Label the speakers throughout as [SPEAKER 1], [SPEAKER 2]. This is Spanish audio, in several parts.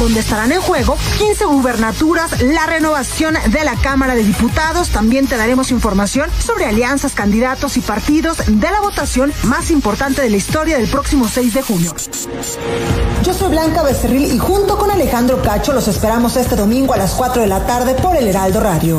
[SPEAKER 1] donde estarán en juego 15 gubernaturas, la renovación de la Cámara de Diputados. También te daremos información sobre alianzas, candidatos y partidos de la votación más importante de la historia del próximo 6 de junio. Yo soy Blanca Becerril y junto con Alejandro Cacho los esperamos este domingo a las 4 de la tarde por el Heraldo Radio.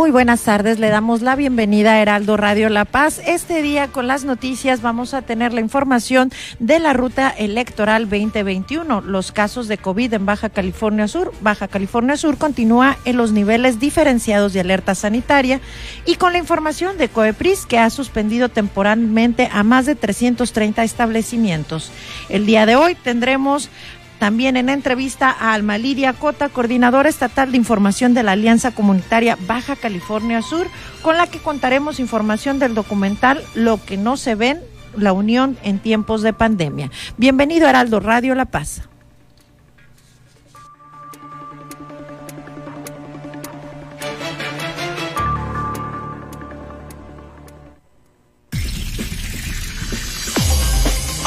[SPEAKER 2] Muy buenas tardes, le damos la bienvenida a Heraldo Radio La Paz. Este día con las noticias vamos a tener la información de la ruta electoral 2021, los casos de COVID en Baja California Sur. Baja California Sur continúa en los niveles diferenciados de alerta sanitaria y con la información de COEPRIS que ha suspendido temporalmente a más de 330 establecimientos. El día de hoy tendremos también en entrevista a Alma Lidia Cota, coordinadora estatal de información de la Alianza Comunitaria Baja California Sur, con la que contaremos información del documental Lo que no se ven, la unión en tiempos de pandemia. Bienvenido Heraldo Radio La Paz.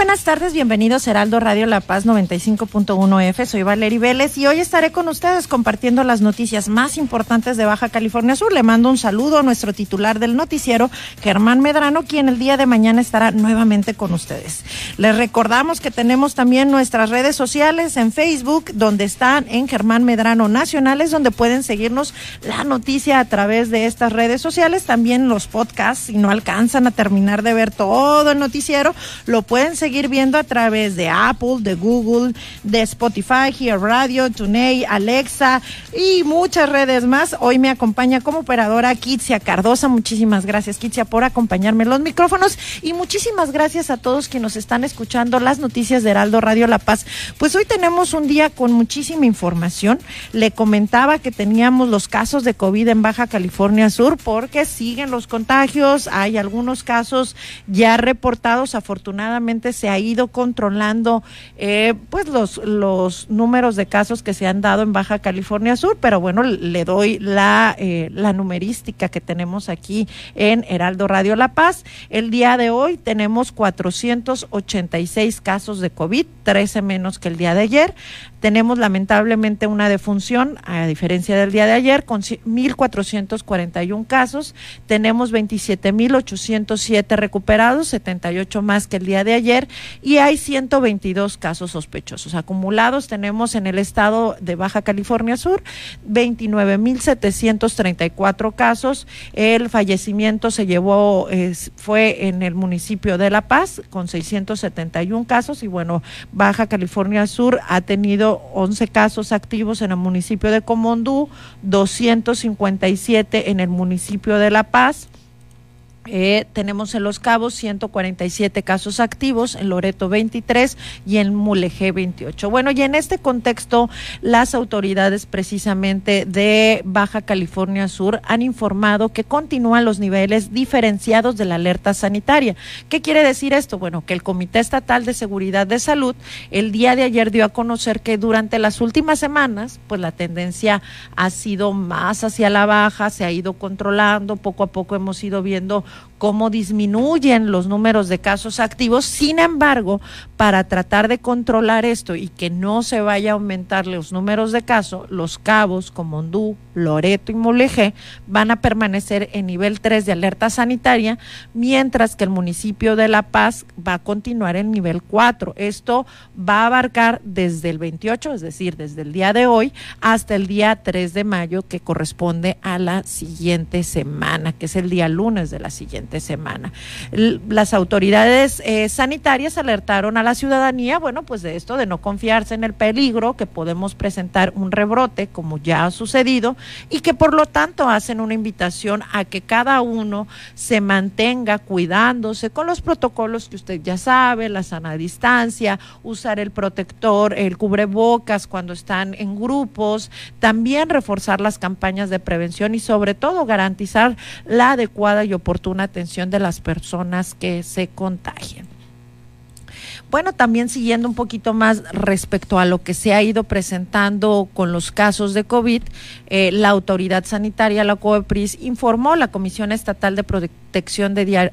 [SPEAKER 2] Buenas tardes, bienvenidos a Heraldo Radio La Paz 95.1 F. Soy Valery Vélez y hoy estaré con ustedes compartiendo las noticias más importantes de Baja California Sur. Le mando un saludo a nuestro titular del noticiero, Germán Medrano, quien el día de mañana estará nuevamente con ustedes. Les recordamos que tenemos también nuestras redes sociales en Facebook, donde están en Germán Medrano Nacionales, donde pueden seguirnos la noticia a través de estas redes sociales. También los podcasts, si no alcanzan a terminar de ver todo el noticiero, lo pueden pueden seguir viendo a través de Apple, de Google, de Spotify, Here Radio, TuneIn, Alexa y muchas redes más. Hoy me acompaña como operadora Kitsia Cardosa. Muchísimas gracias, Kitsia, por acompañarme en los micrófonos y muchísimas gracias a todos que nos están escuchando las noticias de Heraldo Radio La Paz. Pues hoy tenemos un día con muchísima información. Le comentaba que teníamos los casos de COVID en Baja California Sur porque siguen los contagios. Hay algunos casos ya reportados, afortunadamente se ha ido controlando eh, pues los, los números de casos que se han dado en Baja California Sur, pero bueno, le doy la, eh, la numerística que tenemos aquí en Heraldo Radio La Paz. El día de hoy tenemos 486 casos de COVID, 13 menos que el día de ayer. Tenemos lamentablemente una defunción, a diferencia del día de ayer, con 1.441 casos. Tenemos 27.807 recuperados, 78 más que el día de ayer, y hay 122 casos sospechosos. Acumulados tenemos en el estado de Baja California Sur 29.734 casos. El fallecimiento se llevó, fue en el municipio de La Paz, con 671 casos, y bueno, Baja California Sur ha tenido 11 casos activos en el municipio de Comondú, 257 en el municipio de La Paz, eh, tenemos en Los Cabos 147 casos activos, en Loreto 23 y en Mulegé 28. Bueno, y en este contexto, las autoridades precisamente de Baja California Sur han informado que continúan los niveles diferenciados de la alerta sanitaria. ¿Qué quiere decir esto? Bueno, que el Comité Estatal de Seguridad de Salud el día de ayer dio a conocer que durante las últimas semanas, pues la tendencia ha sido más hacia la baja, se ha ido controlando, poco a poco hemos ido viendo cómo disminuyen los números de casos activos. Sin embargo, para tratar de controlar esto y que no se vaya a aumentar los números de casos, los cabos como Hondú, Loreto y Mulegé van a permanecer en nivel 3 de alerta sanitaria, mientras que el municipio de La Paz va a continuar en nivel 4. Esto va a abarcar desde el 28, es decir, desde el día de hoy hasta el día 3 de mayo, que corresponde a la siguiente semana, que es el día lunes de la siguiente semana. Las autoridades eh, sanitarias alertaron a la ciudadanía, bueno, pues de esto, de no confiarse en el peligro, que podemos presentar un rebrote, como ya ha sucedido, y que por lo tanto hacen una invitación a que cada uno se mantenga cuidándose con los protocolos que usted ya sabe, la sana distancia, usar el protector, el cubrebocas cuando están en grupos, también reforzar las campañas de prevención y sobre todo garantizar la adecuada y oportuna atención de las personas que se contagien. Bueno, también siguiendo un poquito más respecto a lo que se ha ido presentando con los casos de COVID, eh, la autoridad sanitaria, la COEPRIS, informó, la Comisión Estatal de Protección de,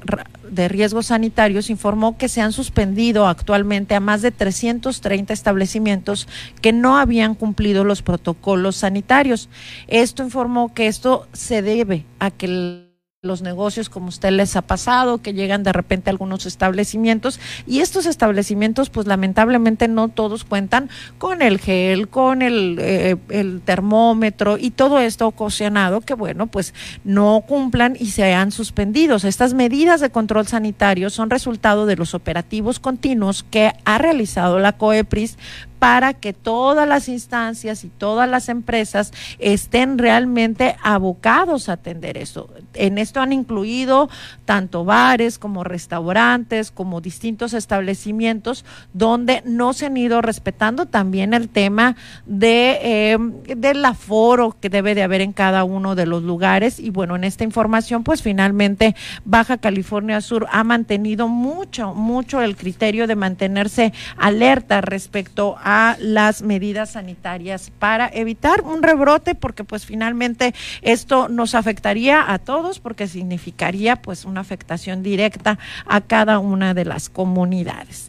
[SPEAKER 2] de Riesgos Sanitarios informó que se han suspendido actualmente a más de 330 establecimientos que no habían cumplido los protocolos sanitarios. Esto informó que esto se debe a que el los negocios como usted les ha pasado, que llegan de repente a algunos establecimientos y estos establecimientos pues lamentablemente no todos cuentan con el gel, con el, eh, el termómetro y todo esto ocasionado que bueno pues no cumplan y se han suspendidos. Estas medidas de control sanitario son resultado de los operativos continuos que ha realizado la COEPRIS para que todas las instancias y todas las empresas estén realmente abocados a atender eso. En esto han incluido tanto bares como restaurantes, como distintos establecimientos donde no se han ido respetando también el tema de eh, del aforo que debe de haber en cada uno de los lugares y bueno en esta información pues finalmente Baja California Sur ha mantenido mucho mucho el criterio de mantenerse alerta respecto a a las medidas sanitarias para evitar un rebrote porque pues finalmente esto nos afectaría a todos porque significaría pues una afectación directa a cada una de las comunidades.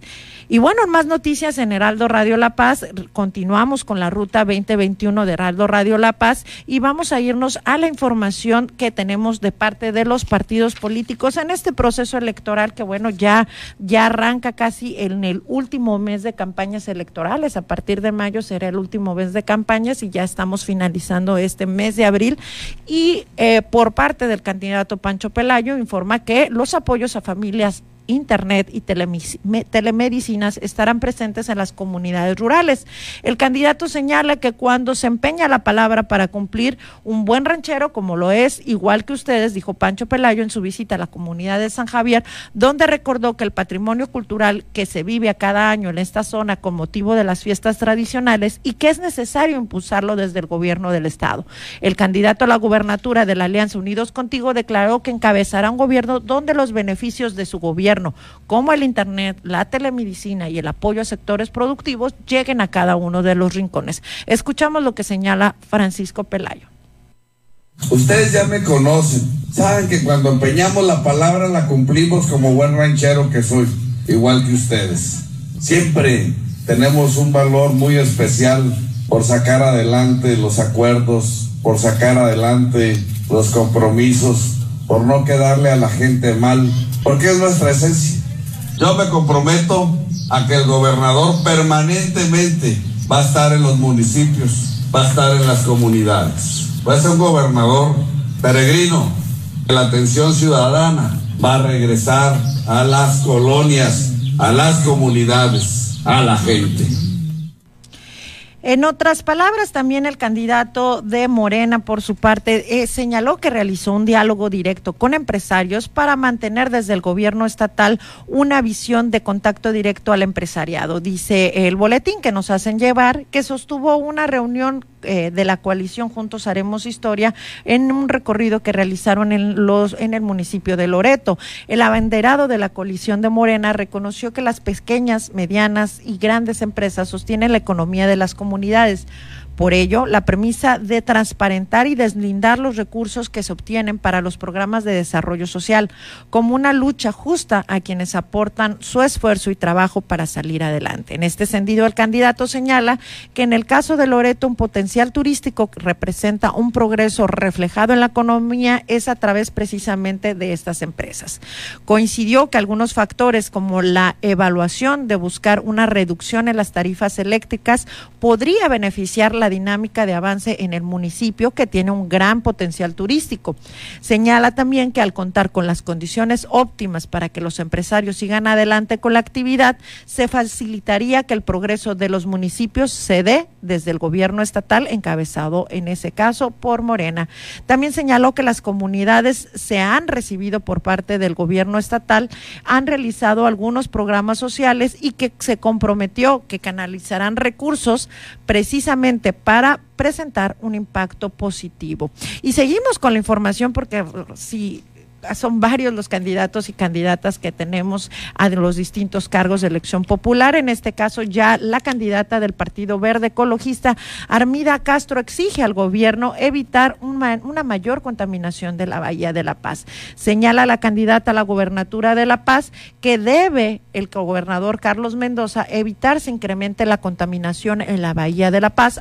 [SPEAKER 2] Y bueno, en más noticias en Heraldo Radio La Paz, continuamos con la ruta 2021 de Heraldo Radio La Paz y vamos a irnos a la información que tenemos de parte de los partidos políticos en este proceso electoral que bueno, ya, ya arranca casi en el último mes de campañas electorales. A partir de mayo será el último mes de campañas y ya estamos finalizando este mes de abril. Y eh, por parte del candidato Pancho Pelayo informa que los apoyos a familias Internet y telemedicinas estarán presentes en las comunidades rurales. El candidato señala que cuando se empeña la palabra para cumplir un buen ranchero, como lo es, igual que ustedes, dijo Pancho Pelayo en su visita a la comunidad de San Javier, donde recordó que el patrimonio cultural que se vive a cada año en esta zona con motivo de las fiestas tradicionales y que es necesario impulsarlo desde el gobierno del Estado. El candidato a la gubernatura de la Alianza Unidos Contigo declaró que encabezará un gobierno donde los beneficios de su gobierno como el Internet, la telemedicina y el apoyo a sectores productivos lleguen a cada uno de los rincones. Escuchamos lo que señala Francisco Pelayo.
[SPEAKER 3] Ustedes ya me conocen, saben que cuando empeñamos la palabra la cumplimos como buen ranchero que soy, igual que ustedes. Siempre tenemos un valor muy especial por sacar adelante los acuerdos, por sacar adelante los compromisos, por no quedarle a la gente mal porque es nuestra esencia. Yo me comprometo a que el gobernador permanentemente va a estar en los municipios, va a estar en las comunidades. Va a ser un gobernador peregrino, la atención ciudadana va a regresar a las colonias, a las comunidades, a la gente.
[SPEAKER 2] En otras palabras, también el candidato de Morena, por su parte, eh, señaló que realizó un diálogo directo con empresarios para mantener desde el gobierno estatal una visión de contacto directo al empresariado. Dice el boletín que nos hacen llevar que sostuvo una reunión eh, de la coalición Juntos Haremos Historia en un recorrido que realizaron en, los, en el municipio de Loreto. El abanderado de la coalición de Morena reconoció que las pequeñas, medianas y grandes empresas sostienen la economía de las comunidades. Por ello, la premisa de transparentar y deslindar los recursos que se obtienen para los programas de desarrollo social como una lucha justa a quienes aportan su esfuerzo y trabajo para salir adelante. En este sentido, el candidato señala que en el caso de Loreto, un potencial turístico que representa un progreso reflejado en la economía es a través precisamente de estas empresas. Coincidió que algunos factores como la evaluación de buscar una reducción en las tarifas eléctricas podría beneficiar la dinámica de avance en el municipio que tiene un gran potencial turístico. Señala también que al contar con las condiciones óptimas para que los empresarios sigan adelante con la actividad, se facilitaría que el progreso de los municipios se dé desde el gobierno estatal encabezado en ese caso por Morena. También señaló que las comunidades se han recibido por parte del gobierno estatal, han realizado algunos programas sociales y que se comprometió que canalizarán recursos precisamente para presentar un impacto positivo. Y seguimos con la información porque si son varios los candidatos y candidatas que tenemos a los distintos cargos de elección popular. En este caso, ya la candidata del Partido Verde Ecologista, Armida Castro, exige al gobierno evitar una mayor contaminación de la Bahía de la Paz. Señala la candidata a la gobernatura de La Paz que debe el gobernador Carlos Mendoza evitar se incremente la contaminación en la Bahía de la Paz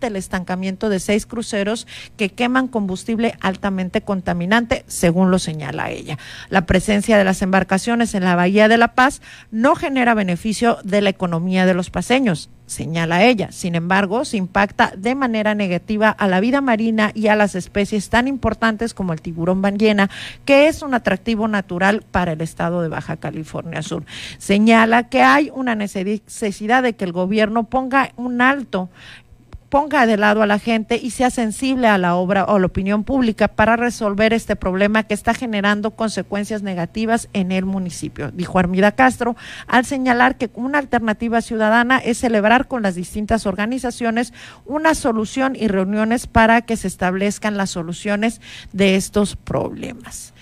[SPEAKER 2] el estancamiento de seis cruceros que queman combustible altamente contaminante, según lo señala ella. La presencia de las embarcaciones en la Bahía de La Paz no genera beneficio de la economía de los paseños, señala ella. Sin embargo, se impacta de manera negativa a la vida marina y a las especies tan importantes como el tiburón ballena, que es un atractivo natural para el estado de Baja California Sur. Señala que hay una necesidad de que el gobierno ponga un alto ponga de lado a la gente y sea sensible a la obra o la opinión pública para resolver este problema que está generando consecuencias negativas en el municipio, dijo Armida Castro, al señalar que una alternativa ciudadana es celebrar con las distintas organizaciones una solución y reuniones para que se establezcan las soluciones de estos problemas.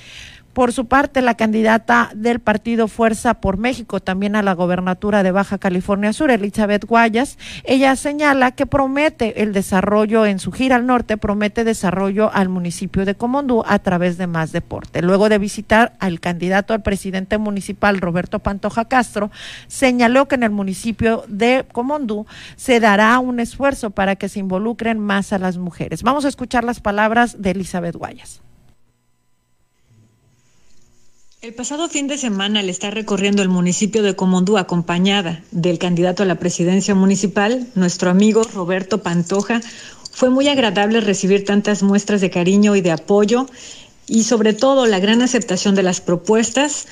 [SPEAKER 2] Por su parte, la candidata del partido Fuerza por México, también a la gobernatura de Baja California Sur, Elizabeth Guayas, ella señala que promete el desarrollo en su gira al norte, promete desarrollo al municipio de Comondú a través de más deporte. Luego de visitar al candidato al presidente municipal, Roberto Pantoja Castro, señaló que en el municipio de Comondú se dará un esfuerzo para que se involucren más a las mujeres. Vamos a escuchar las palabras de Elizabeth Guayas.
[SPEAKER 4] El pasado fin de semana, al estar recorriendo el municipio de Comondú acompañada del candidato a la presidencia municipal, nuestro amigo Roberto Pantoja, fue muy agradable recibir tantas muestras de cariño y de apoyo y sobre todo la gran aceptación de las propuestas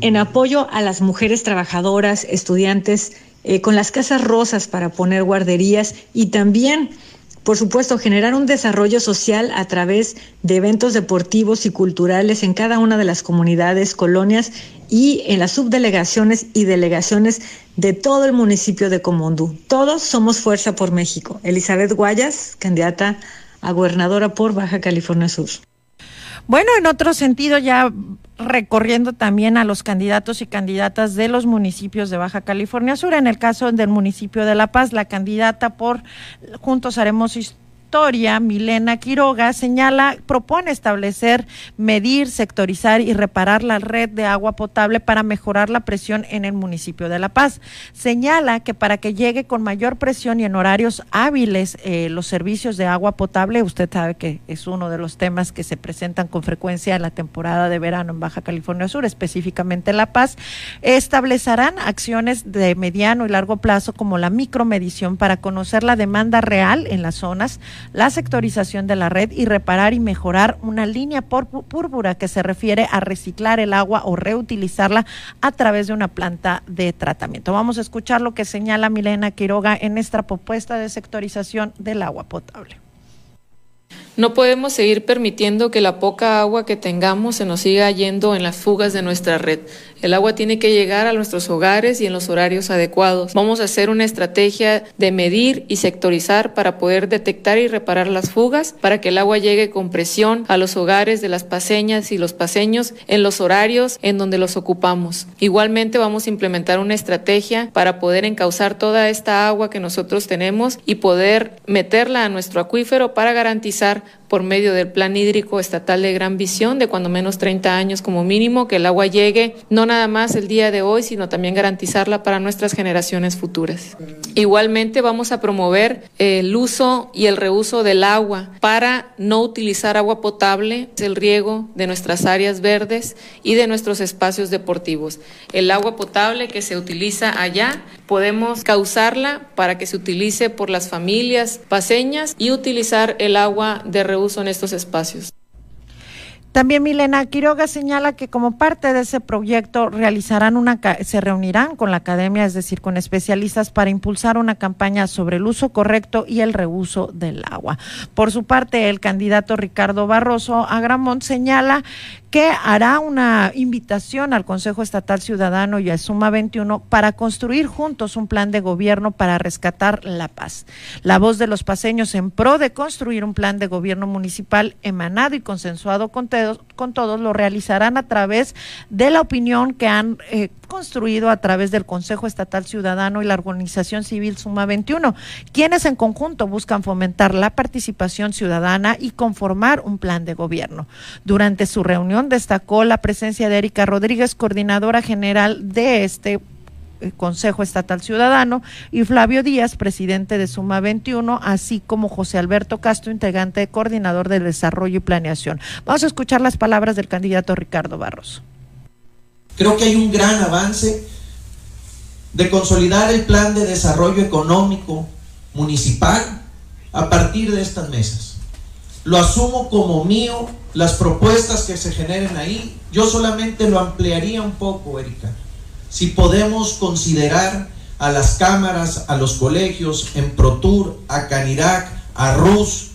[SPEAKER 4] en apoyo a las mujeres trabajadoras, estudiantes, eh, con las casas rosas para poner guarderías y también por supuesto, generar un desarrollo social a través de eventos deportivos y culturales en cada una de las comunidades, colonias y en las subdelegaciones y delegaciones de todo el municipio de Comondú. Todos somos Fuerza por México. Elizabeth Guayas, candidata a gobernadora por Baja California Sur.
[SPEAKER 2] Bueno, en otro sentido, ya recorriendo también a los candidatos y candidatas de los municipios de Baja California Sur. En el caso del municipio de La Paz, la candidata por Juntos Haremos Historia, Milena Quiroga, señala, propone establecer, medir, sectorizar y reparar la red de agua potable para mejorar la presión en el municipio de La Paz. Señala que para que llegue con mayor presión y en horarios hábiles eh, los servicios de agua potable, usted sabe que es uno de los temas que se presentan con frecuencia en la temporada de verano en Baja California Sur, específicamente La Paz, establecerán acciones de mediano y largo plazo como la micromedición para conocer la demanda real en las zonas la sectorización de la red y reparar y mejorar una línea púrpura que se refiere a reciclar el agua o reutilizarla a través de una planta de tratamiento. Vamos a escuchar lo que señala Milena Quiroga en esta propuesta de sectorización del agua potable.
[SPEAKER 5] No podemos seguir permitiendo que la poca agua que tengamos se nos siga yendo en las fugas de nuestra red. El agua tiene que llegar a nuestros hogares y en los horarios adecuados. Vamos a hacer una estrategia de medir y sectorizar para poder detectar y reparar las fugas, para que el agua llegue con presión a los hogares de las paseñas y los paseños en los horarios en donde los ocupamos. Igualmente vamos a implementar una estrategia para poder encauzar toda esta agua que nosotros tenemos y poder meterla a nuestro acuífero para garantizar por medio del Plan Hídrico Estatal de Gran Visión de cuando menos 30 años como mínimo, que el agua llegue no nada más el día de hoy, sino también garantizarla para nuestras generaciones futuras. Igualmente vamos a promover el uso y el reuso del agua para no utilizar agua potable, el riego de nuestras áreas verdes y de nuestros espacios deportivos. El agua potable que se utiliza allá podemos causarla para que se utilice por las familias paseñas y utilizar el agua de reuso en estos espacios.
[SPEAKER 2] También Milena Quiroga señala que como parte de ese proyecto realizarán una se reunirán con la academia, es decir, con especialistas para impulsar una campaña sobre el uso correcto y el reuso del agua. Por su parte, el candidato Ricardo Barroso Agramont señala que hará una invitación al Consejo Estatal Ciudadano y a Suma 21 para construir juntos un plan de gobierno para rescatar la paz. La voz de los paseños en pro de construir un plan de gobierno municipal emanado y consensuado con, con todos lo realizarán a través de la opinión que han eh, construido a través del Consejo Estatal Ciudadano y la Organización Civil Suma 21, quienes en conjunto buscan fomentar la participación ciudadana y conformar un plan de gobierno. Durante su reunión destacó la presencia de Erika Rodríguez, coordinadora general de este Consejo Estatal Ciudadano, y Flavio Díaz, presidente de Suma 21, así como José Alberto Castro, integrante coordinador de Desarrollo y Planeación. Vamos a escuchar las palabras del candidato Ricardo Barros.
[SPEAKER 6] Creo que hay un gran avance de consolidar el plan de desarrollo económico municipal a partir de estas mesas. Lo asumo como mío, las propuestas que se generen ahí, yo solamente lo ampliaría un poco, Erika. Si podemos considerar a las cámaras, a los colegios, en ProTour, a Canirac, a RUS,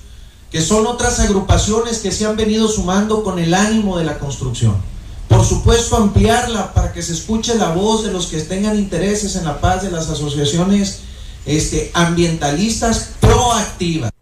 [SPEAKER 6] que son otras agrupaciones que se han venido sumando con el ánimo de la construcción por supuesto, ampliarla para que se escuche la voz de los que tengan intereses en la paz de las asociaciones este, ambientalistas proactivas.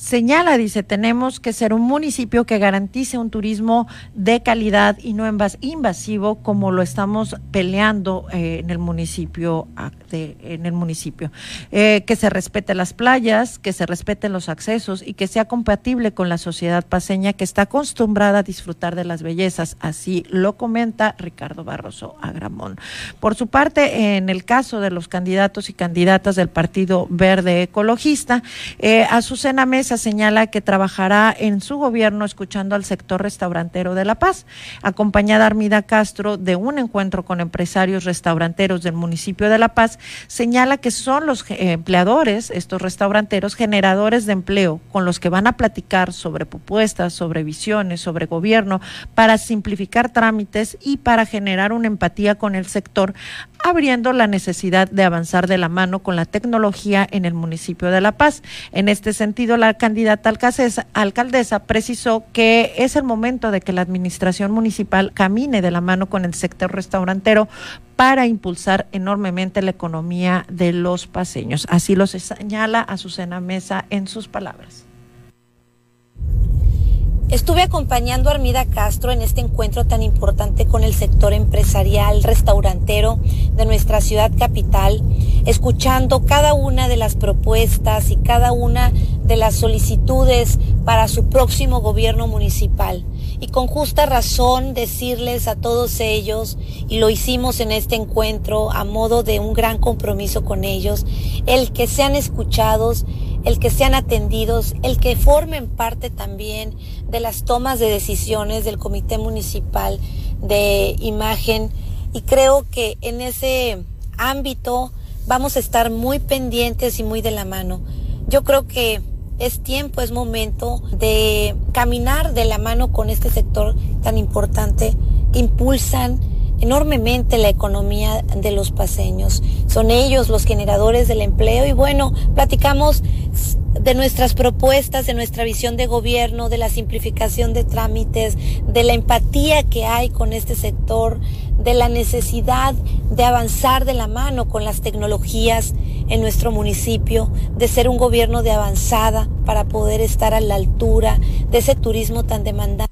[SPEAKER 2] Señala, dice, tenemos que ser un municipio que garantice un turismo de calidad y no invasivo como lo estamos peleando eh, en el municipio, en el municipio. Eh, que se respete las playas, que se respeten los accesos y que sea compatible con la sociedad paseña que está acostumbrada a disfrutar de las bellezas. Así lo comenta Ricardo Barroso Agramón. Por su parte, en el caso de los candidatos y candidatas del Partido Verde Ecologista, eh, Azucena Mesa señala que trabajará en su gobierno escuchando al sector restaurantero de La Paz, acompañada Armida Castro de un encuentro con empresarios restauranteros del municipio de La Paz, señala que son los empleadores, estos restauranteros, generadores de empleo, con los que van a platicar sobre propuestas, sobre visiones, sobre gobierno, para simplificar trámites y para generar una empatía con el sector, abriendo la necesidad de avanzar de la mano con la tecnología en el municipio de La Paz. En este sentido, la candidata alcaldesa precisó que es el momento de que la administración municipal camine de la mano con el sector restaurantero para impulsar enormemente la economía de los paseños. Así lo señala Azucena Mesa en sus palabras.
[SPEAKER 7] Estuve acompañando a Armida Castro en este encuentro tan importante con el sector empresarial, restaurantero de nuestra ciudad capital, escuchando cada una de las propuestas y cada una de las solicitudes para su próximo gobierno municipal. Y con justa razón decirles a todos ellos, y lo hicimos en este encuentro a modo de un gran compromiso con ellos, el que sean escuchados, el que sean atendidos, el que formen parte también de las tomas de decisiones del Comité Municipal de Imagen y creo que en ese ámbito vamos a estar muy pendientes y muy de la mano. Yo creo que es tiempo, es momento de caminar de la mano con este sector tan importante que impulsan enormemente la economía de los paseños. Son ellos los generadores del empleo y bueno, platicamos de nuestras propuestas, de nuestra visión de gobierno, de la simplificación de trámites, de la empatía que hay con este sector, de la necesidad de avanzar de la mano con las tecnologías en nuestro municipio, de ser un gobierno de avanzada para poder estar a la altura de ese turismo tan demandante.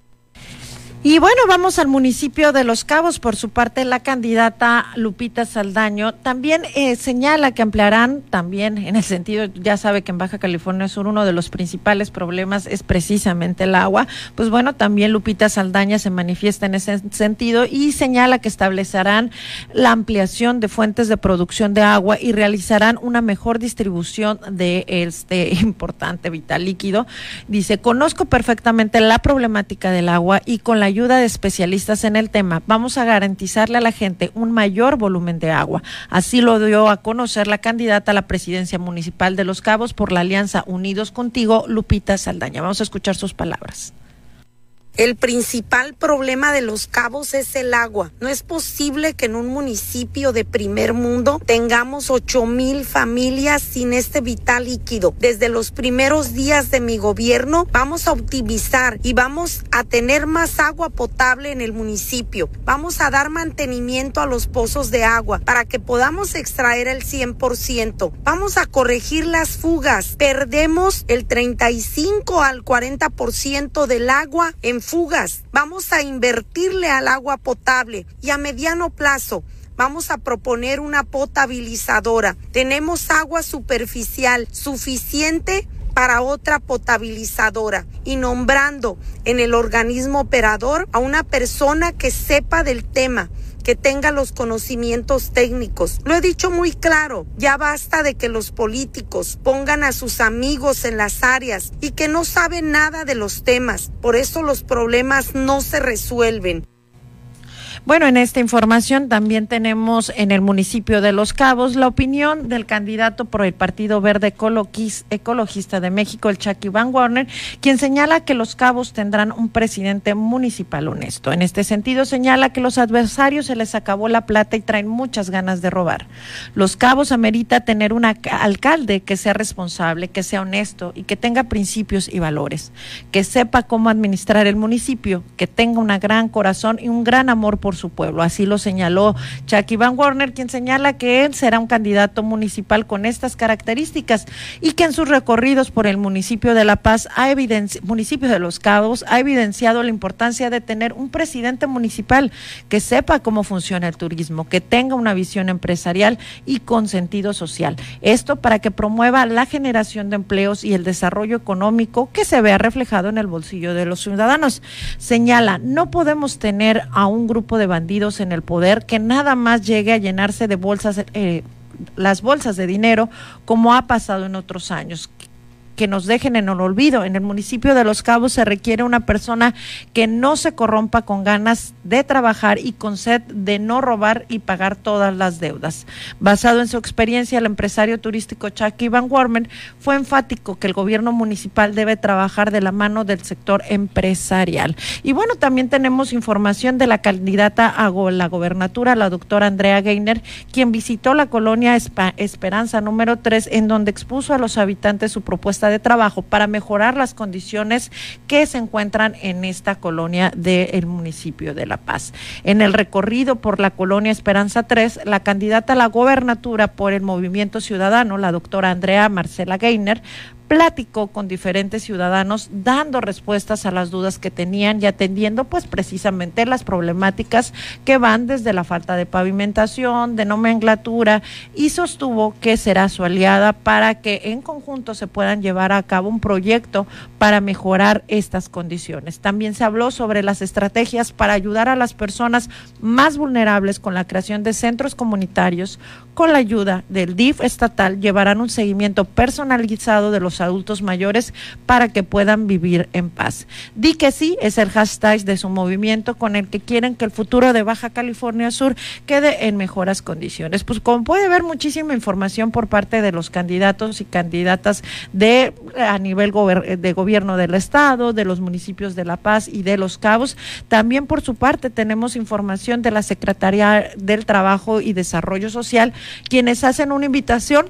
[SPEAKER 2] Y bueno, vamos al municipio de Los Cabos. Por su parte, la candidata Lupita Saldaño también eh, señala que ampliarán también en el sentido, ya sabe que en Baja California Sur uno de los principales problemas es precisamente el agua. Pues bueno, también Lupita Saldaña se manifiesta en ese sentido y señala que establecerán la ampliación de fuentes de producción de agua y realizarán una mejor distribución de este importante vital líquido. Dice, conozco perfectamente la problemática del agua y con la ayuda de especialistas en el tema, vamos a garantizarle a la gente un mayor volumen de agua. Así lo dio a conocer la candidata a la presidencia municipal de Los Cabos por la Alianza Unidos Contigo, Lupita Saldaña. Vamos a escuchar sus palabras.
[SPEAKER 8] El principal problema de los cabos es el agua. No es posible que en un municipio de primer mundo tengamos ocho mil familias sin este vital líquido. Desde los primeros días de mi gobierno vamos a optimizar y vamos a tener más agua potable en el municipio. Vamos a dar mantenimiento a los pozos de agua para que podamos extraer el 100%. Vamos a corregir las fugas. Perdemos el 35 al 40% del agua en fugas. Vamos a invertirle al agua potable y a mediano plazo vamos a proponer una potabilizadora. Tenemos agua superficial suficiente para otra potabilizadora y nombrando en el organismo operador a una persona que sepa del tema que tenga los conocimientos técnicos. Lo he dicho muy claro, ya basta de que los políticos pongan a sus amigos en las áreas y que no saben nada de los temas. Por eso los problemas no se resuelven.
[SPEAKER 2] Bueno, en esta información también tenemos en el municipio de Los Cabos la opinión del candidato por el Partido Verde Ecologista de México, el Chucky Van Warner, quien señala que Los Cabos tendrán un presidente municipal honesto. En este sentido, señala que los adversarios se les acabó la plata y traen muchas ganas de robar. Los Cabos amerita tener un alcalde que sea responsable, que sea honesto y que tenga principios y valores, que sepa cómo administrar el municipio, que tenga un gran corazón y un gran amor por por su pueblo. Así lo señaló Chucky Van Warner, quien señala que él será un candidato municipal con estas características y que en sus recorridos por el municipio de La Paz, ha municipio de Los Cabos, ha evidenciado la importancia de tener un presidente municipal que sepa cómo funciona el turismo, que tenga una visión empresarial y con sentido social. Esto para que promueva la generación de empleos y el desarrollo económico que se vea reflejado en el bolsillo de los ciudadanos. Señala, no podemos tener a un grupo de bandidos en el poder que nada más llegue a llenarse de bolsas, eh, las bolsas de dinero, como ha pasado en otros años que nos dejen en el olvido. En el municipio de Los Cabos se requiere una persona que no se corrompa con ganas de trabajar y con sed de no robar y pagar todas las deudas. Basado en su experiencia, el empresario turístico Chucky Van Warmen fue enfático que el gobierno municipal debe trabajar de la mano del sector empresarial. Y bueno, también tenemos información de la candidata a la gobernatura, la doctora Andrea Gainer, quien visitó la colonia Esperanza número 3, en donde expuso a los habitantes su propuesta de trabajo para mejorar las condiciones que se encuentran en esta colonia del municipio de La Paz. En el recorrido por la colonia Esperanza 3, la candidata a la gobernatura por el Movimiento Ciudadano, la doctora Andrea Marcela Gainer, platicó con diferentes ciudadanos dando respuestas a las dudas que tenían y atendiendo pues precisamente las problemáticas que van desde la falta de pavimentación, de nomenclatura y sostuvo que será su aliada para que en conjunto se puedan llevar a cabo un proyecto para mejorar estas condiciones. También se habló sobre las estrategias para ayudar a las personas más vulnerables con la creación de centros comunitarios con la ayuda del DIF estatal llevarán un seguimiento personalizado de los adultos mayores para que puedan vivir en paz. Di que sí es el hashtag de su movimiento con el que quieren que el futuro de Baja California Sur quede en mejoras condiciones. Pues como puede ver muchísima información por parte de los candidatos y candidatas de a nivel de gobierno del estado, de los municipios de La Paz y de Los Cabos. También por su parte tenemos información de la Secretaría del Trabajo y Desarrollo Social, quienes hacen una invitación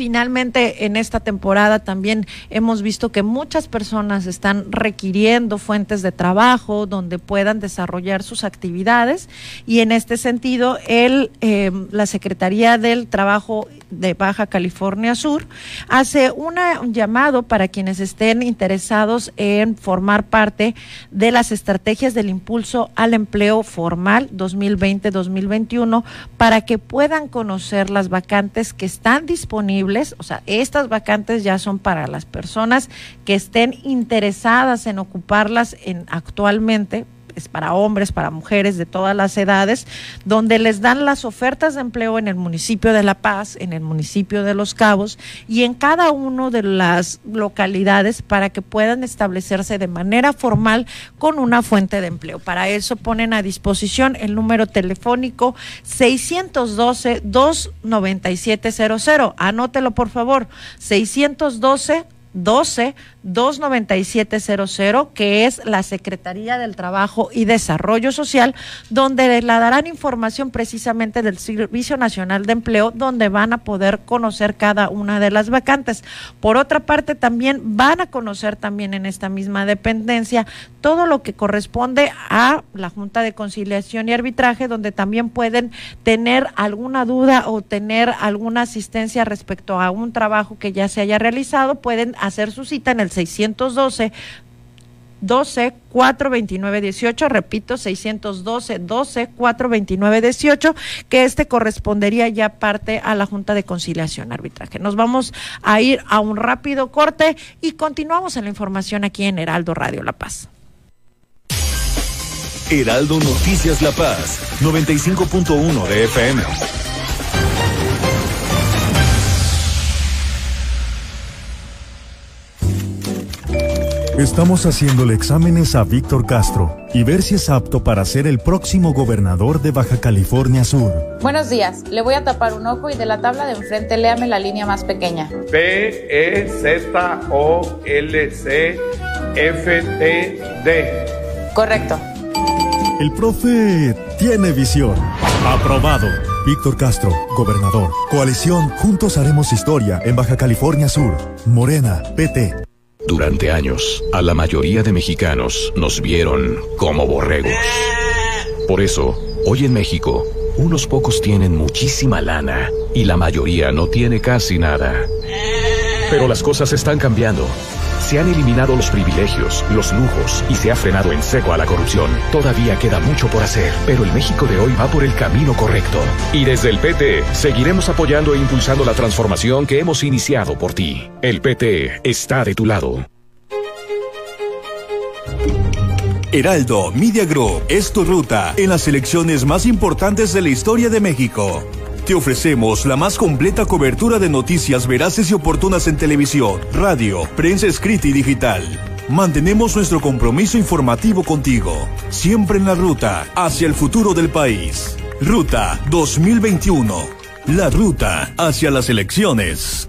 [SPEAKER 2] finalmente en esta temporada también hemos visto que muchas personas están requiriendo fuentes de trabajo donde puedan desarrollar sus actividades. Y en este sentido el, eh, la Secretaría del Trabajo de Baja California Sur hace una, un llamado para quienes estén interesados en formar parte de las estrategias del impulso al empleo formal 2020-2021 para que puedan conocer las vacantes que están disponibles, o sea, estas vacantes ya son para las personas que estén interesadas en ocuparlas en actualmente es para hombres, para mujeres de todas las edades, donde les dan las ofertas de empleo en el municipio de La Paz, en el municipio de Los Cabos y en cada una de las localidades para que puedan establecerse de manera formal con una fuente de empleo. Para eso ponen a disposición el número telefónico 612 29700. Anótelo por favor, 612 12 29700, que es la Secretaría del Trabajo y Desarrollo Social, donde la darán información precisamente del Servicio Nacional de Empleo, donde van a poder conocer cada una de las vacantes. Por otra parte, también van a conocer también en esta misma dependencia todo lo que corresponde a la Junta de Conciliación y Arbitraje, donde también pueden tener alguna duda o tener alguna asistencia respecto a un trabajo que ya se haya realizado, pueden hacer su cita en el 612 12 4 29 18, repito, 612 12 4 29 18, que este correspondería ya parte a la Junta de Conciliación Arbitraje. Nos vamos a ir a un rápido corte y continuamos en la información aquí en Heraldo Radio La Paz.
[SPEAKER 9] Heraldo Noticias La Paz, 95.1 de FM.
[SPEAKER 10] Estamos haciéndole exámenes a Víctor Castro y ver si es apto para ser el próximo gobernador de Baja California Sur.
[SPEAKER 11] Buenos días, le voy a tapar un ojo y de la tabla de enfrente léame la línea más pequeña.
[SPEAKER 12] B E Z O L C F T D.
[SPEAKER 11] Correcto.
[SPEAKER 10] El profe tiene visión. Aprobado. Víctor Castro, gobernador. Coalición Juntos Haremos Historia en Baja California Sur. Morena, PT.
[SPEAKER 13] Durante años, a la mayoría de mexicanos nos vieron como borregos. Por eso, hoy en México, unos pocos tienen muchísima lana y la mayoría no tiene casi nada. Pero las cosas están cambiando. Se han eliminado los privilegios, los lujos y se ha frenado en seco a la corrupción. Todavía queda mucho por hacer, pero el México de hoy va por el camino correcto. Y desde el PT seguiremos apoyando e impulsando la transformación que hemos iniciado por ti. El PT está de tu lado.
[SPEAKER 9] Heraldo Media Group es tu ruta en las elecciones más importantes de la historia de México. Te ofrecemos la más completa cobertura de noticias veraces y oportunas en televisión, radio, prensa escrita y digital. Mantenemos nuestro compromiso informativo contigo, siempre en la ruta hacia el futuro del país. Ruta 2021. La ruta hacia las elecciones.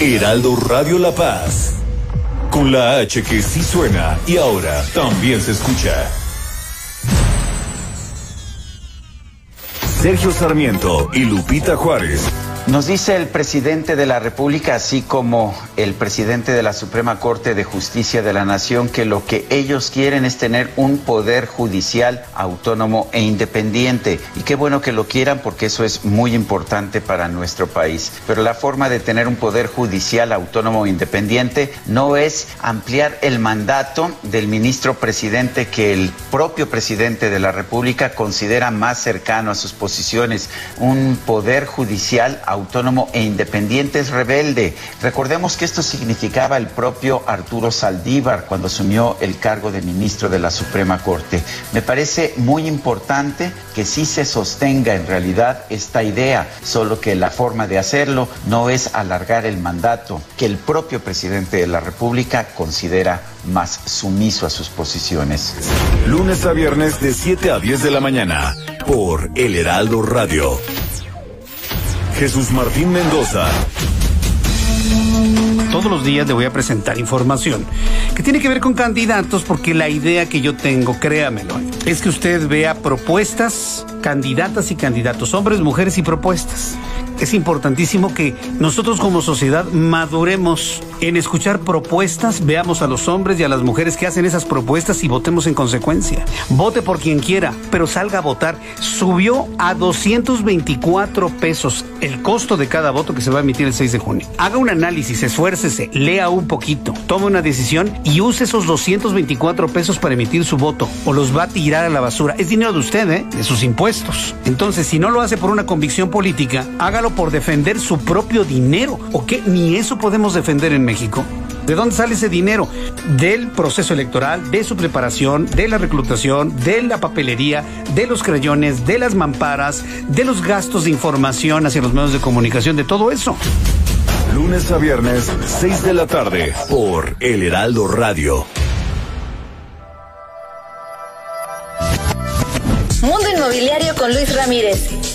[SPEAKER 9] Heraldo Radio La Paz. Con la H que sí suena y ahora también se escucha. Sergio Sarmiento y Lupita Juárez
[SPEAKER 14] Nos dice el presidente de la República, así como el presidente de la Suprema Corte de Justicia de la Nación, que lo que ellos quieren es tener un poder judicial autónomo e independiente. Y qué bueno que lo quieran porque eso es muy importante para nuestro país. Pero la forma de tener un poder judicial autónomo e independiente no es ampliar el mandato del ministro presidente que el propio presidente de la República considera más cercano a sus posiciones. Un poder judicial autónomo e independiente es rebelde. Recordemos que esto significaba el propio Arturo Saldívar cuando asumió el cargo de ministro de la Suprema Corte. Me parece muy importante que sí se sostenga en realidad esta idea, solo que la forma de hacerlo no es alargar el mandato que el propio presidente de la República considera más sumiso a sus posiciones.
[SPEAKER 9] Lunes a viernes de 7 a 10 de la mañana por El Heraldo Radio. Jesús Martín Mendoza.
[SPEAKER 15] Todos los días le voy a presentar información que tiene que ver con candidatos porque la idea que yo tengo, créamelo, es que usted vea propuestas, candidatas y candidatos, hombres, mujeres y propuestas es importantísimo que nosotros como sociedad maduremos en escuchar propuestas, veamos a los hombres y a las mujeres que hacen esas propuestas y votemos en consecuencia. Vote por quien quiera, pero salga a votar. Subió a 224 pesos el costo de cada voto que se va a emitir el 6 de junio. Haga un análisis, esfuércese, lea un poquito, tome una decisión y use esos 224 pesos para emitir su voto o los va a tirar a la basura. Es dinero de usted, ¿eh? de sus impuestos. Entonces, si no lo hace por una convicción política, hágalo por defender su propio dinero. ¿O qué? Ni eso podemos defender en México. ¿De dónde sale ese dinero? Del proceso electoral, de su preparación, de la reclutación, de la papelería, de los crayones, de las mamparas, de los gastos de información hacia los medios de comunicación, de todo eso.
[SPEAKER 9] Lunes a viernes, 6 de la tarde, por El Heraldo Radio.
[SPEAKER 16] Mundo Inmobiliario con Luis Ramírez,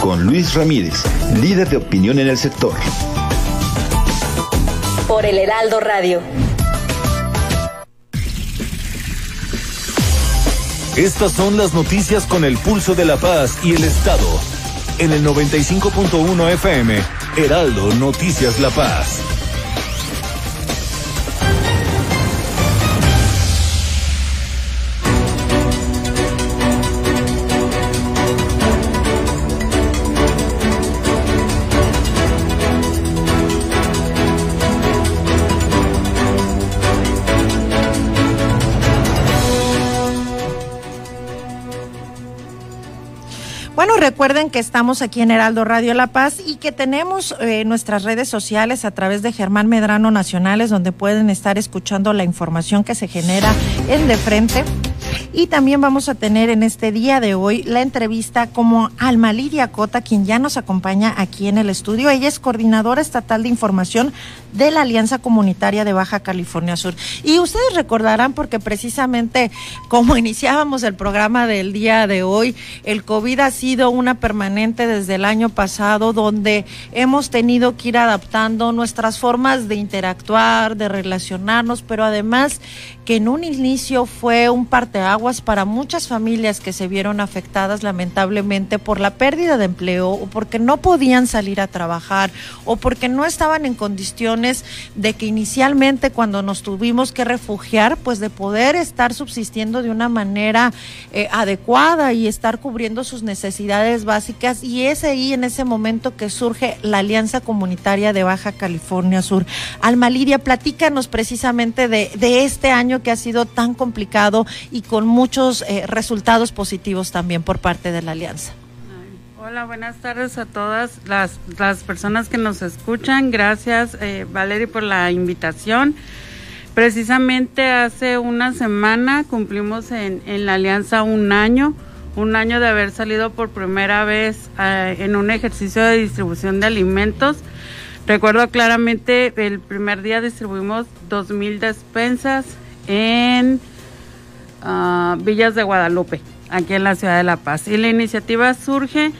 [SPEAKER 17] con Luis Ramírez, líder de opinión en el sector.
[SPEAKER 16] Por el Heraldo Radio.
[SPEAKER 9] Estas son las noticias con el pulso de la paz y el Estado. En el 95.1 FM, Heraldo Noticias La Paz.
[SPEAKER 2] Recuerden que estamos aquí en Heraldo Radio La Paz y que tenemos eh, nuestras redes sociales a través de Germán Medrano Nacionales, donde pueden estar escuchando la información que se genera en De Frente. Y también vamos a tener en este día de hoy la entrevista como Alma Lidia Cota, quien ya nos acompaña aquí en el estudio. Ella es coordinadora estatal de información de la Alianza Comunitaria de Baja California Sur. Y ustedes recordarán porque precisamente como iniciábamos el programa del día de hoy, el COVID ha sido una permanente desde el año pasado donde hemos tenido que ir adaptando nuestras formas de interactuar, de relacionarnos, pero además que en un inicio fue un parteaguas para muchas familias que se vieron afectadas lamentablemente por la pérdida de empleo o porque no podían salir a trabajar o porque no estaban en condiciones de que inicialmente cuando nos tuvimos que refugiar, pues de poder estar subsistiendo de una manera eh, adecuada y estar cubriendo sus necesidades básicas. Y es ahí en ese momento que surge la Alianza Comunitaria de Baja California Sur. Alma Lidia, platícanos precisamente de, de este año que ha sido tan complicado y con muchos eh, resultados positivos también por parte de la alianza.
[SPEAKER 18] Hola, buenas tardes a todas las, las personas que nos escuchan. Gracias, eh, Valerie, por la invitación. Precisamente hace una semana cumplimos en, en, la alianza un año, un año de haber salido por primera vez eh, en un ejercicio de distribución de alimentos Recuerdo claramente, el primer día distribuimos 2.000 despensas en uh, Villas de Guadalupe, aquí en la ciudad de La Paz. Y la iniciativa surge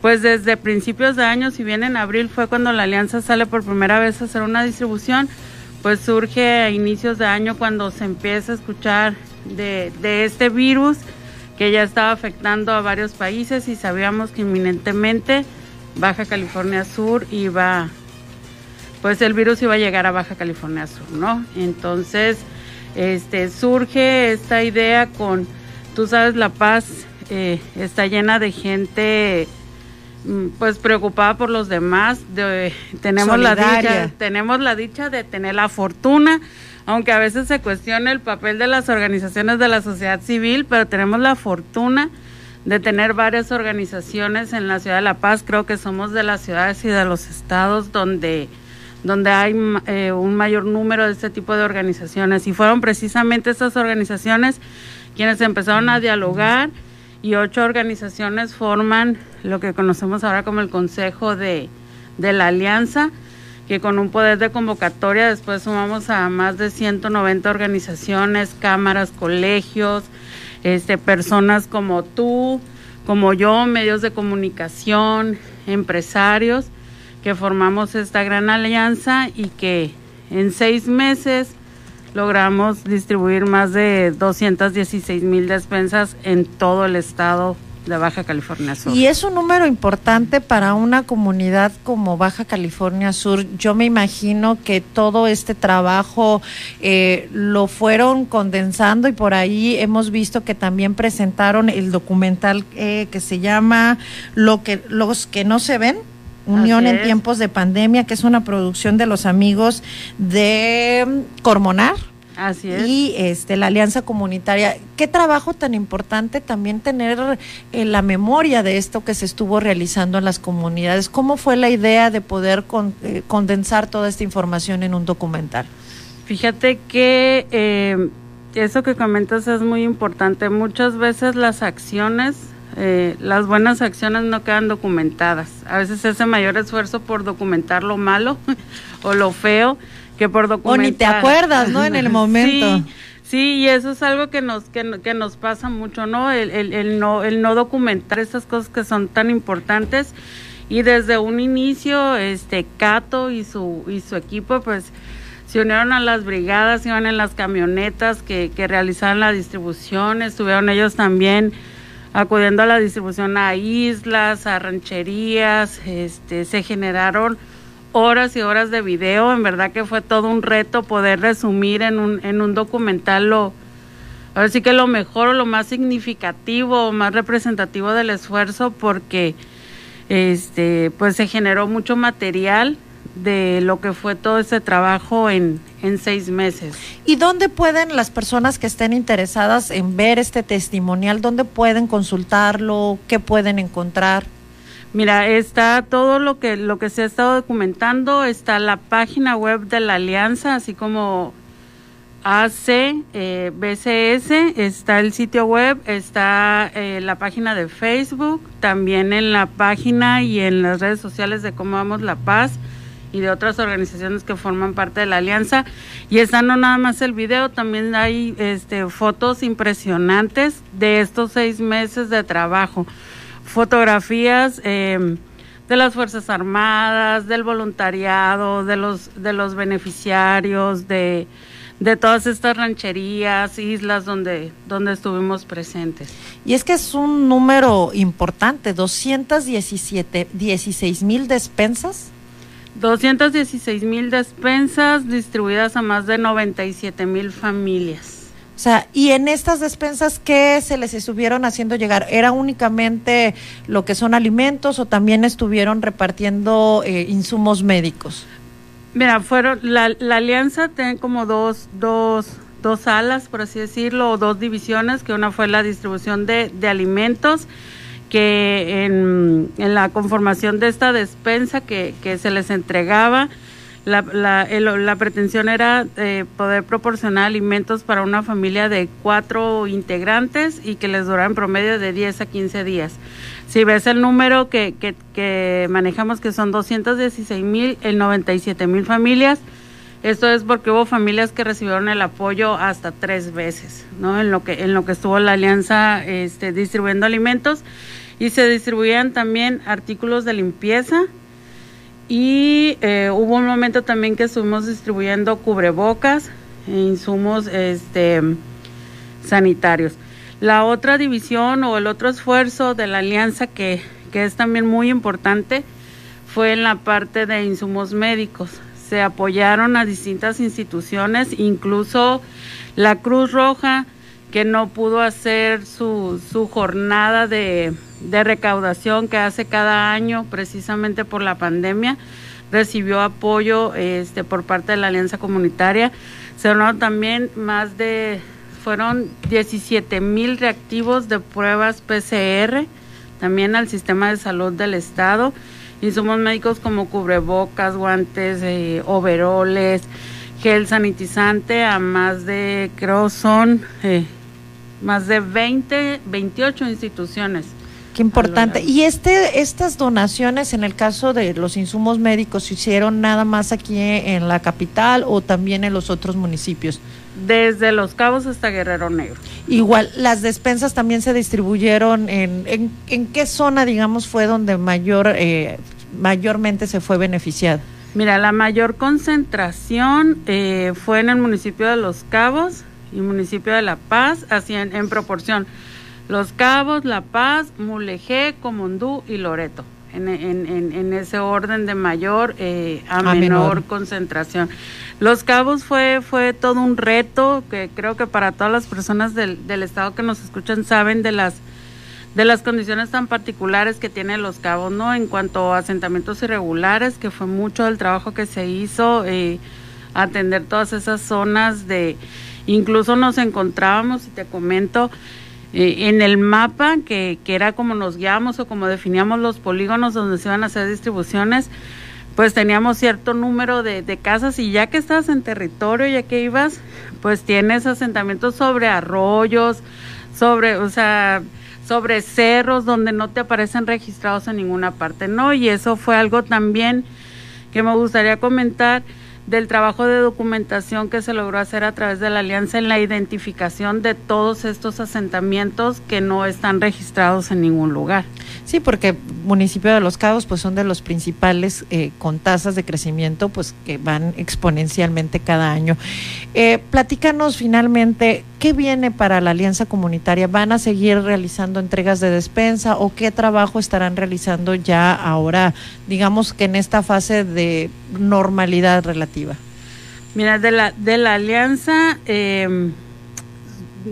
[SPEAKER 18] pues desde principios de año, si bien en abril fue cuando la alianza sale por primera vez a hacer una distribución, pues surge a inicios de año cuando se empieza a escuchar de, de este virus que ya estaba afectando a varios países y sabíamos que inminentemente Baja California Sur iba, pues el virus iba a llegar a Baja California Sur, ¿no? Entonces, este, surge esta idea con, tú sabes, La Paz eh, está llena de gente mm, pues preocupada por los demás, de, tenemos la dicha, tenemos la dicha de tener la fortuna aunque a veces se cuestiona el papel de las organizaciones de la sociedad civil, pero tenemos la fortuna de tener varias organizaciones en la ciudad de La Paz. Creo que somos de las ciudades y de los estados donde, donde hay eh, un mayor número de este tipo de organizaciones. Y fueron precisamente estas organizaciones quienes empezaron a dialogar y ocho organizaciones forman lo que conocemos ahora como el Consejo de, de la Alianza que con un poder de convocatoria después sumamos a más de 190 organizaciones, cámaras, colegios, este, personas como tú, como yo, medios de comunicación, empresarios, que formamos esta gran alianza y que en seis meses logramos distribuir más de 216 mil despensas en todo el estado de Baja California Sur.
[SPEAKER 2] Y es un número importante para una comunidad como Baja California Sur. Yo me imagino que todo este trabajo eh, lo fueron condensando y por ahí hemos visto que también presentaron el documental eh, que se llama Lo que los que no se ven. Unión en tiempos de pandemia, que es una producción de los amigos de Cormonar.
[SPEAKER 18] Así es.
[SPEAKER 2] Y este, la alianza comunitaria. Qué trabajo tan importante también tener eh, la memoria de esto que se estuvo realizando en las comunidades. ¿Cómo fue la idea de poder eh, condensar toda esta información en un documental?
[SPEAKER 18] Fíjate que eh, eso que comentas es muy importante. Muchas veces las acciones, las buenas acciones no quedan documentadas. A veces se hace mayor esfuerzo por documentar lo malo o lo feo que por documentar.
[SPEAKER 2] O ni te acuerdas, ¿no? En el momento.
[SPEAKER 18] Sí, sí, y eso es algo que nos, que, que nos pasa mucho, ¿no? El, el, el, no? el no documentar estas cosas que son tan importantes. Y desde un inicio, este Cato y su, y su equipo, pues se unieron a las brigadas, iban en las camionetas que, que realizaban la distribución, estuvieron ellos también acudiendo a la distribución a islas, a rancherías, este, se generaron horas y horas de video, en verdad que fue todo un reto poder resumir en un, en un documental lo, ver sí que lo mejor o lo más significativo o más representativo del esfuerzo porque este pues se generó mucho material de lo que fue todo ese trabajo en, en seis meses.
[SPEAKER 2] ¿Y dónde pueden las personas que estén interesadas en ver este testimonial, dónde pueden consultarlo, qué pueden encontrar?
[SPEAKER 18] Mira, está todo lo que lo que se ha estado documentando, está la página web de la alianza, así como AC, eh, BCS, está el sitio web, está eh, la página de Facebook, también en la página y en las redes sociales de Cómo Vamos la Paz y de otras organizaciones que forman parte de la alianza. Y está no nada más el video, también hay este, fotos impresionantes de estos seis meses de trabajo fotografías em, de las Fuerzas Armadas, del voluntariado, de los, de los beneficiarios, de, de todas estas rancherías, islas donde, donde estuvimos presentes.
[SPEAKER 2] Y es que es un número importante, 217, 16 mil despensas.
[SPEAKER 18] 216 mil despensas distribuidas a más de 97 mil familias.
[SPEAKER 2] O sea, y en estas despensas, ¿qué se les estuvieron haciendo llegar? ¿Era únicamente lo que son alimentos o también estuvieron repartiendo eh, insumos médicos?
[SPEAKER 18] Mira, fueron, la, la alianza tiene como dos, dos, dos alas, por así decirlo, o dos divisiones, que una fue la distribución de, de alimentos, que en, en, la conformación de esta despensa que, que se les entregaba, La, la, la pretensión era eh, poder proporcionar alimentos para una familia de cuatro integrantes y que les duraran promedio de 10 a 15 días. Si ves el número que, que, que manejamos, que son 216 mil, el 97 mil familias, esto es porque hubo familias que recibieron el apoyo hasta tres veces, ¿no? En lo que, en lo que estuvo la alianza este, distribuyendo alimentos y se distribuían también artículos de limpieza y eh, hubo un momento también que estuvimos distribuyendo cubrebocas e insumos este, sanitarios. La otra división o el otro esfuerzo de la alianza que, que es también muy importante fue en la parte de insumos médicos. Se apoyaron a distintas instituciones, incluso la Cruz Roja, que no pudo hacer su, su jornada de, de recaudación que hace cada año precisamente por la pandemia. Recibió apoyo este, por parte de la Alianza Comunitaria. Se donaron también más de, fueron 17 mil reactivos de pruebas PCR, también al sistema de salud del Estado. Insumos médicos como cubrebocas, guantes, eh, overoles, gel sanitizante a más de, creo son eh, más de 20, 28 instituciones
[SPEAKER 2] Qué importante. Y este, estas donaciones, en el caso de los insumos médicos, ¿se hicieron nada más aquí en la capital o también en los otros municipios?
[SPEAKER 18] Desde Los Cabos hasta Guerrero Negro.
[SPEAKER 2] Igual, las despensas también se distribuyeron en, en, en qué zona, digamos, fue donde mayor, eh, mayormente se fue beneficiada.
[SPEAKER 18] Mira, la mayor concentración eh, fue en el municipio de Los Cabos y municipio de La Paz, así en, en proporción. Los Cabos, La Paz, Mulegé, Comondú y Loreto. En, en, en, ese orden de mayor eh, a, a menor, menor, concentración. Los Cabos fue, fue todo un reto que creo que para todas las personas del, del estado que nos escuchan saben de las de las condiciones tan particulares que tiene Los Cabos, ¿no? En cuanto a asentamientos irregulares, que fue mucho del trabajo que se hizo, eh, atender todas esas zonas de, incluso nos encontrábamos, y te comento, eh, en el mapa, que, que, era como nos guiamos o como definíamos los polígonos donde se iban a hacer distribuciones, pues teníamos cierto número de, de, casas y ya que estás en territorio, ya que ibas, pues tienes asentamientos sobre arroyos, sobre, o sea, sobre cerros donde no te aparecen registrados en ninguna parte, ¿no? Y eso fue algo también que me gustaría comentar del trabajo de documentación que se logró hacer a través de la alianza en la identificación de todos estos asentamientos que no están registrados en ningún lugar.
[SPEAKER 2] Sí, porque municipio de Los Cabos pues son de los principales eh, con tasas de crecimiento pues que van exponencialmente cada año. Eh, platícanos finalmente qué viene para la alianza comunitaria. ¿Van a seguir realizando entregas de despensa o qué trabajo estarán realizando ya ahora, digamos que en esta fase de normalidad relativa?
[SPEAKER 18] Mira, de la, de la alianza eh,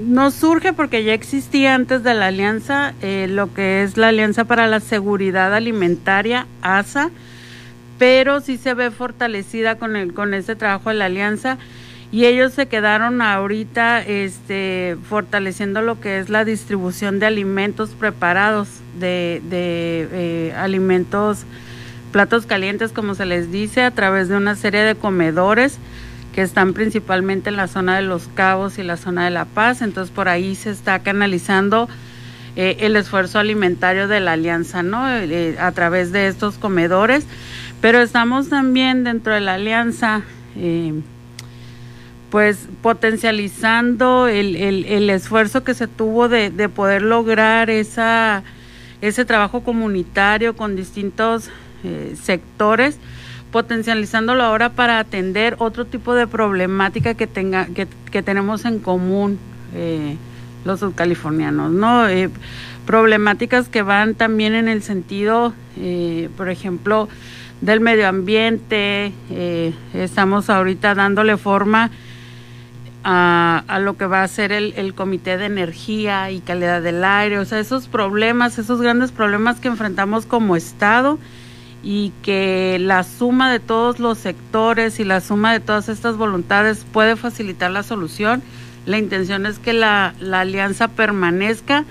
[SPEAKER 18] no surge porque ya existía antes de la alianza eh, lo que es la Alianza para la Seguridad Alimentaria, ASA, pero sí se ve fortalecida con, el, con este trabajo de la alianza y ellos se quedaron ahorita este, fortaleciendo lo que es la distribución de alimentos preparados, de, de eh, alimentos, platos calientes como se les dice, a través de una serie de comedores que están principalmente en la zona de Los Cabos y la zona de La Paz, entonces por ahí se está canalizando eh, el esfuerzo alimentario de la alianza, ¿no? Eh, a través de estos comedores, pero estamos también dentro de la alianza, eh, pues potencializando el, esfuerzo que se tuvo de, de poder lograr esa, ese trabajo comunitario con distintos sectores potencializándolo ahora para atender otro tipo de problemática que tenga que, que tenemos en común eh, los subcalifornianos, ¿no? Eh, problemáticas que van también en el sentido, eh, por ejemplo, del medio ambiente. Eh, estamos ahorita dándole forma a, a, lo que va a ser el, el comité de energía y calidad del aire, o sea, esos problemas, esos grandes problemas que enfrentamos como Estado y que la suma de todos los sectores y la suma de todas estas voluntades puede facilitar la solución. La intención es que la, la alianza permanezca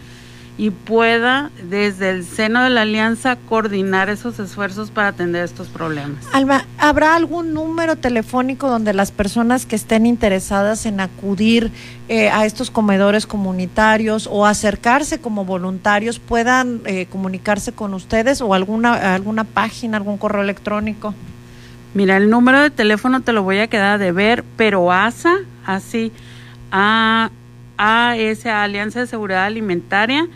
[SPEAKER 18] y pueda desde el seno de la alianza coordinar esos esfuerzos para atender estos problemas.
[SPEAKER 2] Alma, ¿habrá algún número telefónico donde las personas que estén interesadas en acudir eh, a estos comedores comunitarios o acercarse como voluntarios puedan eh, comunicarse con ustedes o alguna, alguna página, algún correo electrónico?
[SPEAKER 18] Mira, el número de teléfono te lo voy a quedar de ver, pero ASA, así, a, a esa Alianza de Seguridad Alimentaria,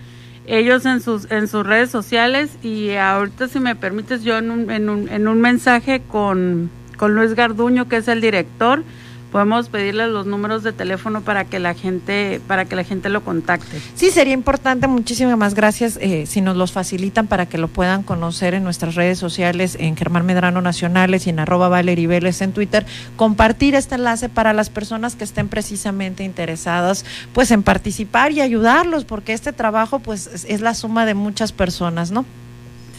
[SPEAKER 18] ellos en sus, en sus redes sociales y ahorita si me permites yo en un, en un, en un mensaje con, con Luis Garduño, que es el director, podemos pedirles los números de teléfono para que la gente para que la gente lo contacte.
[SPEAKER 2] Sí, sería importante. Muchísimas gracias eh, si nos los facilitan para que lo puedan conocer en nuestras redes sociales, en Germán Medrano Nacionales y en arroba Valerie Vélez en Twitter. Compartir este enlace para las personas que estén precisamente interesadas pues en participar y ayudarlos, porque este trabajo pues es la suma de muchas personas, ¿no?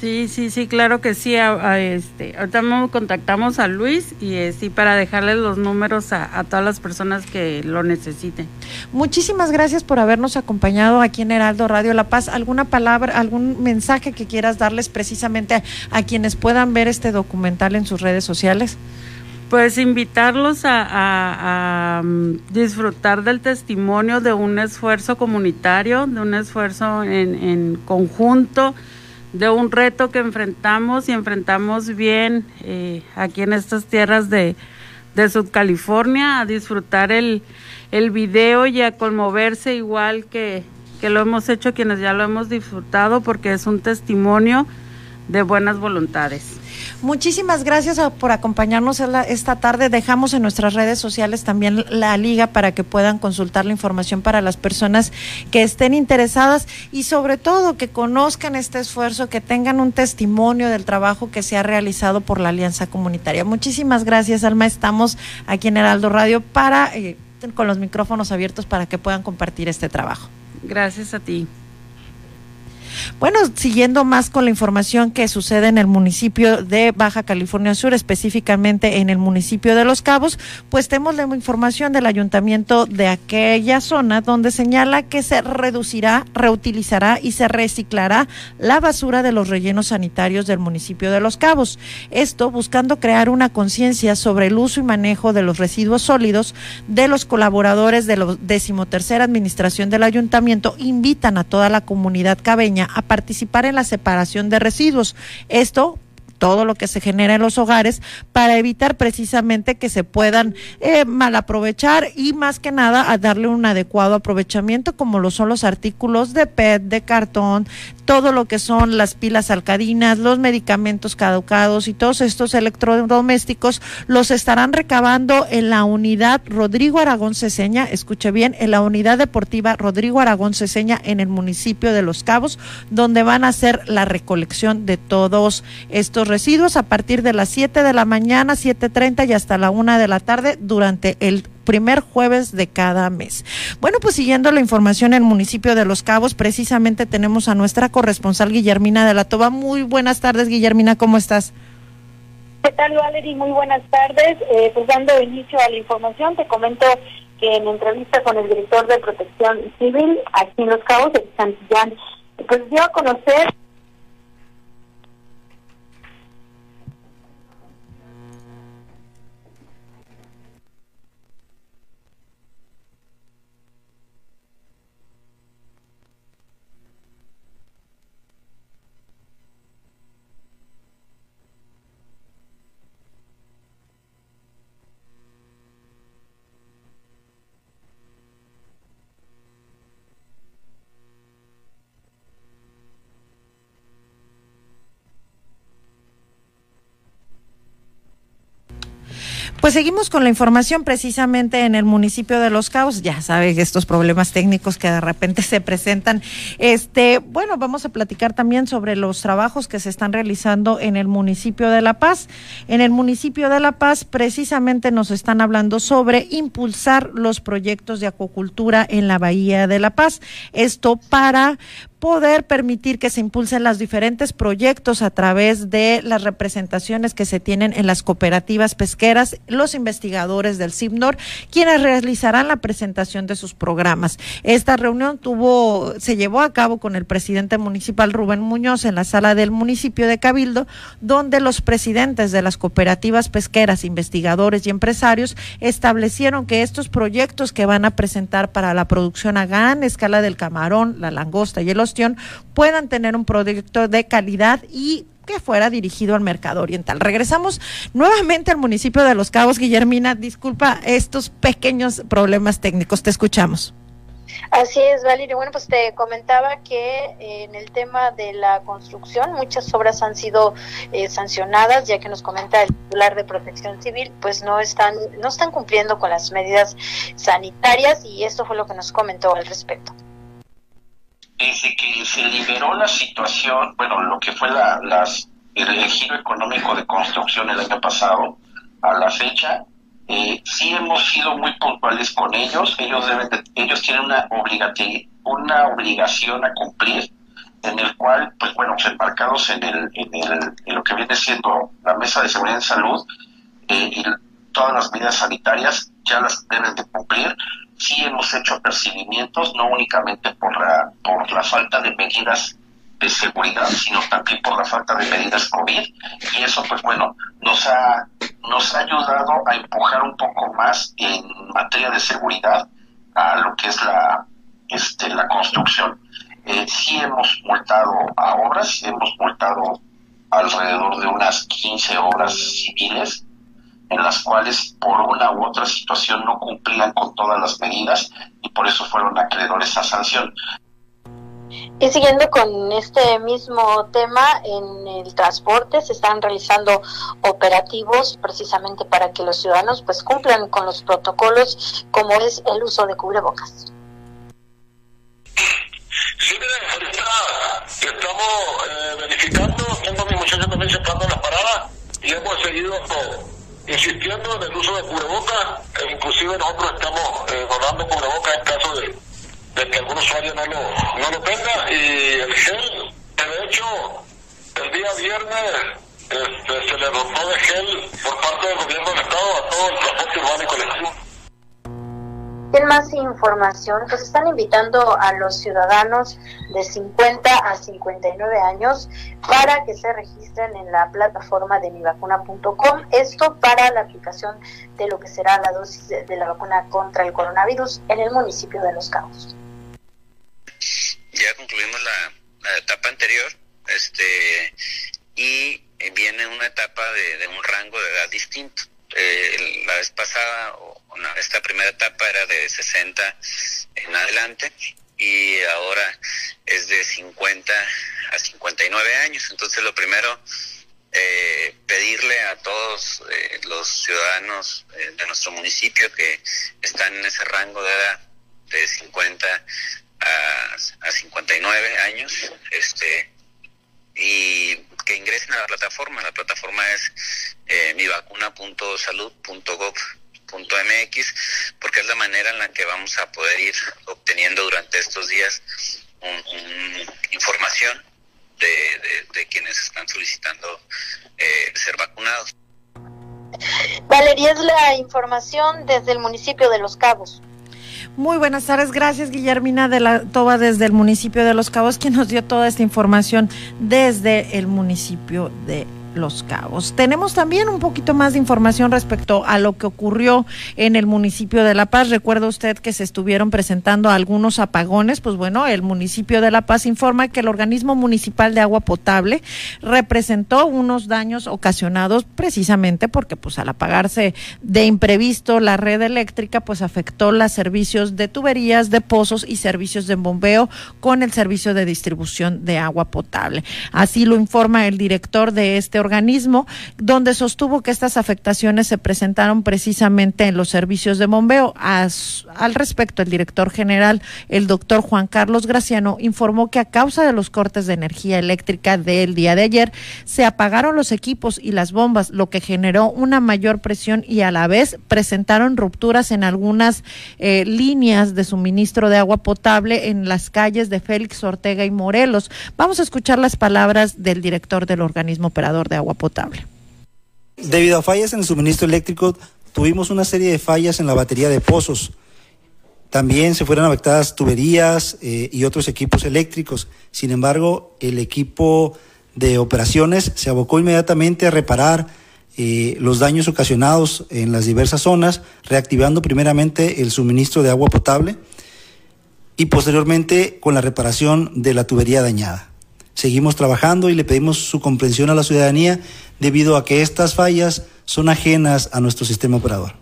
[SPEAKER 18] Sí, sí, sí, claro que sí. A, este, ahorita contactamos a Luis y eh, sí para dejarles los números a, todas las personas que lo necesiten.
[SPEAKER 2] Muchísimas gracias por habernos acompañado aquí en Heraldo Radio La Paz. ¿Alguna palabra, algún mensaje que quieras darles precisamente a, quienes puedan ver este documental en sus redes sociales?
[SPEAKER 18] Pues invitarlos a, mm, disfrutar del testimonio de un esfuerzo comunitario, de un esfuerzo en, en conjunto de un reto que enfrentamos y enfrentamos bien eh, aquí en estas tierras de, de Sud California, a disfrutar el, el video y a conmoverse igual que, que lo hemos hecho quienes ya lo hemos disfrutado porque es un testimonio de buenas voluntades.
[SPEAKER 2] Muchísimas gracias por acompañarnos esta tarde. Dejamos en nuestras redes sociales también la liga para que puedan consultar la información para las personas que estén interesadas y sobre todo que conozcan este esfuerzo, que tengan un testimonio del trabajo que se ha realizado por la Alianza Comunitaria. Muchísimas gracias, Alma. Estamos aquí en Heraldo Radio para eh, con los micrófonos abiertos para que puedan compartir este trabajo.
[SPEAKER 18] Gracias a ti.
[SPEAKER 2] Bueno, siguiendo más con la información que sucede en el municipio de Baja California Sur, específicamente en el municipio de Los Cabos, pues tenemos la información del ayuntamiento de aquella zona donde señala que se reducirá, reutilizará y se reciclará la basura de los rellenos sanitarios del municipio de Los Cabos. Esto buscando crear una conciencia sobre el uso y manejo de los residuos sólidos de los colaboradores de la decimotercera administración del ayuntamiento invitan a toda la comunidad cabeña a participar en la separación de residuos. Esto todo lo que se genera en los hogares para evitar precisamente que se puedan eh, mal aprovechar y más que nada a darle un adecuado aprovechamiento como lo son los artículos de PET, de cartón, todo lo que son las pilas alcalinas, los medicamentos caducados y todos estos electrodomésticos los estarán recabando en la unidad Rodrigo Aragón Ceseña, escuche bien, en la unidad deportiva Rodrigo Aragón Ceseña en el municipio de Los Cabos, donde van a hacer la recolección de todos estos residuos a partir de las 7 de la mañana, 7.30 y hasta la 1 de la tarde durante el primer jueves de cada mes. Bueno, pues siguiendo la información en el municipio de Los Cabos, precisamente tenemos a nuestra corresponsal Guillermina de la Toba. Muy buenas tardes, Guillermina, ¿cómo estás?
[SPEAKER 19] ¿Qué tal, Valerie? Muy buenas tardes. Eh, pues dando inicio a la información, te comento que en entrevista con el director de Protección Civil aquí en Los Cabos, de Santillán, pues dio a conocer
[SPEAKER 2] Pues seguimos con la información precisamente en el municipio de Los Cabos. Ya saben estos problemas técnicos que de repente se presentan. Este, bueno, vamos a platicar también sobre los trabajos que se están realizando en el municipio de La Paz. En el municipio de La Paz precisamente nos están hablando sobre impulsar los proyectos de acuacultura en la Bahía de La Paz. Esto para poder permitir que se impulsen los diferentes proyectos a través de las representaciones que se tienen en las cooperativas pesqueras, los investigadores del CIPNOR, quienes realizarán la presentación de sus programas. Esta reunión tuvo, se llevó a cabo con el presidente municipal Rubén Muñoz en la sala del municipio de Cabildo, donde los presidentes de las cooperativas pesqueras, investigadores y empresarios establecieron que estos proyectos que van a presentar para la producción a gran escala del camarón, la langosta y el puedan tener un proyecto de calidad y que fuera dirigido al mercado oriental. Regresamos nuevamente al municipio de Los Cabos. Guillermina, disculpa estos pequeños problemas técnicos. Te escuchamos.
[SPEAKER 19] Así es, Valeria. Bueno, pues te comentaba que eh, en el tema de la construcción muchas obras han sido eh, sancionadas, ya que nos comenta el titular de Protección Civil, pues no están no están cumpliendo con las medidas sanitarias y esto fue lo que nos comentó al respecto
[SPEAKER 20] desde que se liberó la situación, bueno, lo que fue la, las, el, giro económico de construcción el año pasado, a la fecha, eh, sí hemos sido muy puntuales con ellos. Ellos deben, ellos tienen una una obligación a cumplir, en el cual, pues bueno, embarcados en el, en el, en lo que viene siendo la mesa de seguridad en salud eh, y todas las medidas sanitarias ya las deben de cumplir sí hemos hecho apercibimientos, no únicamente por la, por la falta de medidas de seguridad, sino también por la falta de medidas COVID. Y eso, pues bueno, nos ha, nos ha ayudado a empujar un poco más en materia de seguridad a lo que es la, este, la construcción. Eh, sí hemos multado a obras, hemos multado alrededor de unas 15 obras civiles en las cuales por una u otra situación no cumplían con todas las medidas y por eso fueron acreedores a sanción.
[SPEAKER 19] Y siguiendo con este mismo tema, en el transporte se están realizando operativos precisamente para que los ciudadanos pues cumplan con los protocolos como es el uso de cubrebocas.
[SPEAKER 21] Sí, mire, ahorita estamos eh, verificando, tengo mi muchacho también sacando las paradas y hemos seguido insistiendo en el uso de cubreboca, e inclusive nosotros estamos eh, donando cubreboca en caso de, que algún usuario no lo, no lo tenga, y el gel, de hecho, el día viernes este, se le dotó de gel por parte del gobierno del Estado a todo el transporte urbano y colectivo.
[SPEAKER 19] ¿Tienen más información? Pues están invitando a los ciudadanos de 50 a 59 años para que se registren en la plataforma de mivacuna.com. Esto para la aplicación de lo que será la dosis de la vacuna contra el coronavirus en el municipio de Los Cabos.
[SPEAKER 14] Ya concluimos la, etapa anterior este y viene una etapa de un rango de edad distinto eh, la vez pasada, esta primera etapa era de 60 en adelante y ahora es de 50 a 59 años. Entonces lo primero, eh, pedirle a todos eh, los ciudadanos eh, de nuestro municipio que están en ese rango de edad de 50 a, a 59 años, este, y que ingresen a la plataforma. La plataforma es eh, mivacuna.salud.gov.mx porque es la manera en la que vamos a poder ir obteniendo durante estos días información de, quienes están solicitando eh, ser vacunados.
[SPEAKER 19] Valeria, es la información desde el municipio de Los Cabos.
[SPEAKER 2] Muy buenas tardes, gracias Guillermina de la Toba desde el municipio de Los Cabos, quien nos dio toda esta información desde el municipio de los Cabos. Tenemos también un poquito más de información respecto a lo que ocurrió en el municipio de La Paz. Recuerda usted que se estuvieron presentando algunos apagones. Pues bueno, el municipio de La Paz informa que el organismo municipal de agua potable representó unos daños ocasionados precisamente porque pues al apagarse de imprevisto la red eléctrica pues afectó los servicios de tuberías, de pozos y servicios de bombeo con el servicio de distribución de agua potable. Así lo informa el director de este organismo, donde sostuvo que estas afectaciones se presentaron precisamente en los servicios de bombeo. al respecto, el director general, el doctor Juan Carlos Graciano, informó que a causa de los cortes de energía eléctrica del día de ayer, se apagaron los equipos y las bombas, lo que generó una mayor presión y a la vez presentaron rupturas en algunas eh, líneas de suministro de agua potable en las calles de Félix Ortega y Morelos. Vamos a escuchar las palabras del director del organismo operador de agua potable.
[SPEAKER 22] Debido a fallas en el suministro eléctrico, tuvimos una serie de fallas en la batería de pozos. También se fueron afectadas tuberías eh, y otros equipos eléctricos. Sin embargo, el equipo de operaciones se abocó inmediatamente a reparar eh, los daños ocasionados en las diversas zonas, reactivando primeramente el suministro de agua potable y posteriormente con la reparación de la tubería dañada. Seguimos trabajando y le pedimos su comprensión a la ciudadanía debido a que estas fallas son ajenas a nuestro sistema operador.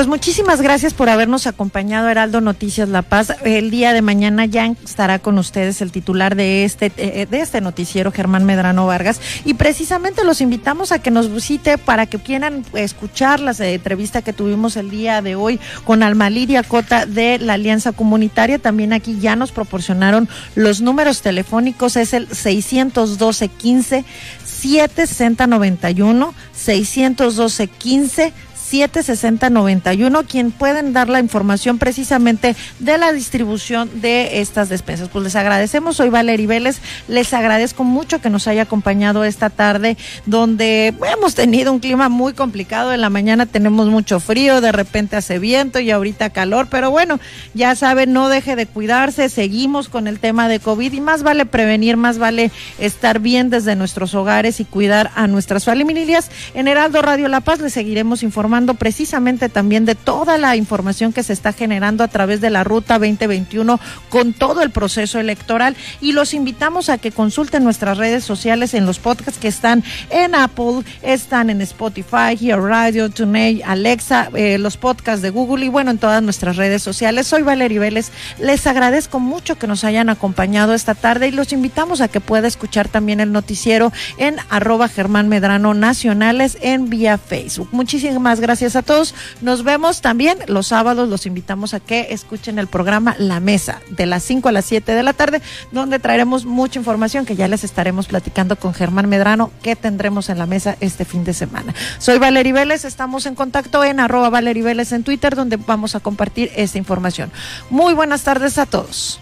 [SPEAKER 2] Pues muchísimas gracias por habernos acompañado, Heraldo Noticias La Paz. El día de mañana ya estará con ustedes el titular de este, eh, de este noticiero, Germán Medrano Vargas. Y precisamente los invitamos a que nos visite para que quieran escuchar la entrevista que tuvimos el día de hoy con Almaliria Cota de la Alianza Comunitaria. También aquí ya nos proporcionaron los números telefónicos, es el 612 15 760 91, 612 15 76091, quien pueden dar la información precisamente de la distribución de estas despensas. Pues les agradecemos, soy Valerie Vélez, les agradezco mucho que nos haya acompañado esta tarde, donde hemos tenido un clima muy complicado, en la mañana tenemos mucho frío, de repente hace viento y ahorita calor, pero bueno, ya saben, no deje de cuidarse, seguimos con el tema de COVID y más vale prevenir, más vale estar bien desde nuestros hogares y cuidar a nuestras familias. En Heraldo Radio La Paz les seguiremos informando precisamente también de toda la información que se está generando a través de la Ruta 2021 con todo el proceso electoral y los invitamos a que consulten nuestras redes sociales en los podcasts que están en Apple, están en Spotify, Here Radio, TuneIn, Alexa, eh, los podcasts de Google y bueno, en todas nuestras redes sociales. Soy Valeria Vélez, les agradezco mucho que nos hayan acompañado esta tarde y los invitamos a que pueda escuchar también el noticiero en arroba Germán Medrano Nacionales en vía Facebook. Muchísimas gracias gracias a todos. Nos vemos también los sábados. Los invitamos a que escuchen el programa La Mesa de las 5 a las 7 de la tarde, donde traeremos mucha información que ya les estaremos platicando con Germán Medrano, que tendremos en la mesa este fin de semana. Soy Valerie Vélez. Estamos en contacto en arroba Valerie Vélez en Twitter, donde vamos a compartir esta información. Muy buenas tardes a todos.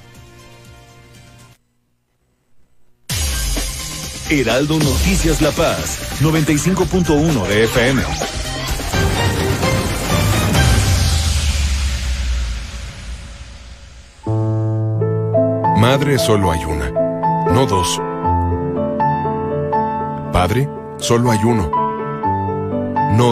[SPEAKER 9] Heraldo Noticias La Paz, 95.1 de FM.
[SPEAKER 23] Madre solo hay una, no dos. Padre solo hay uno, no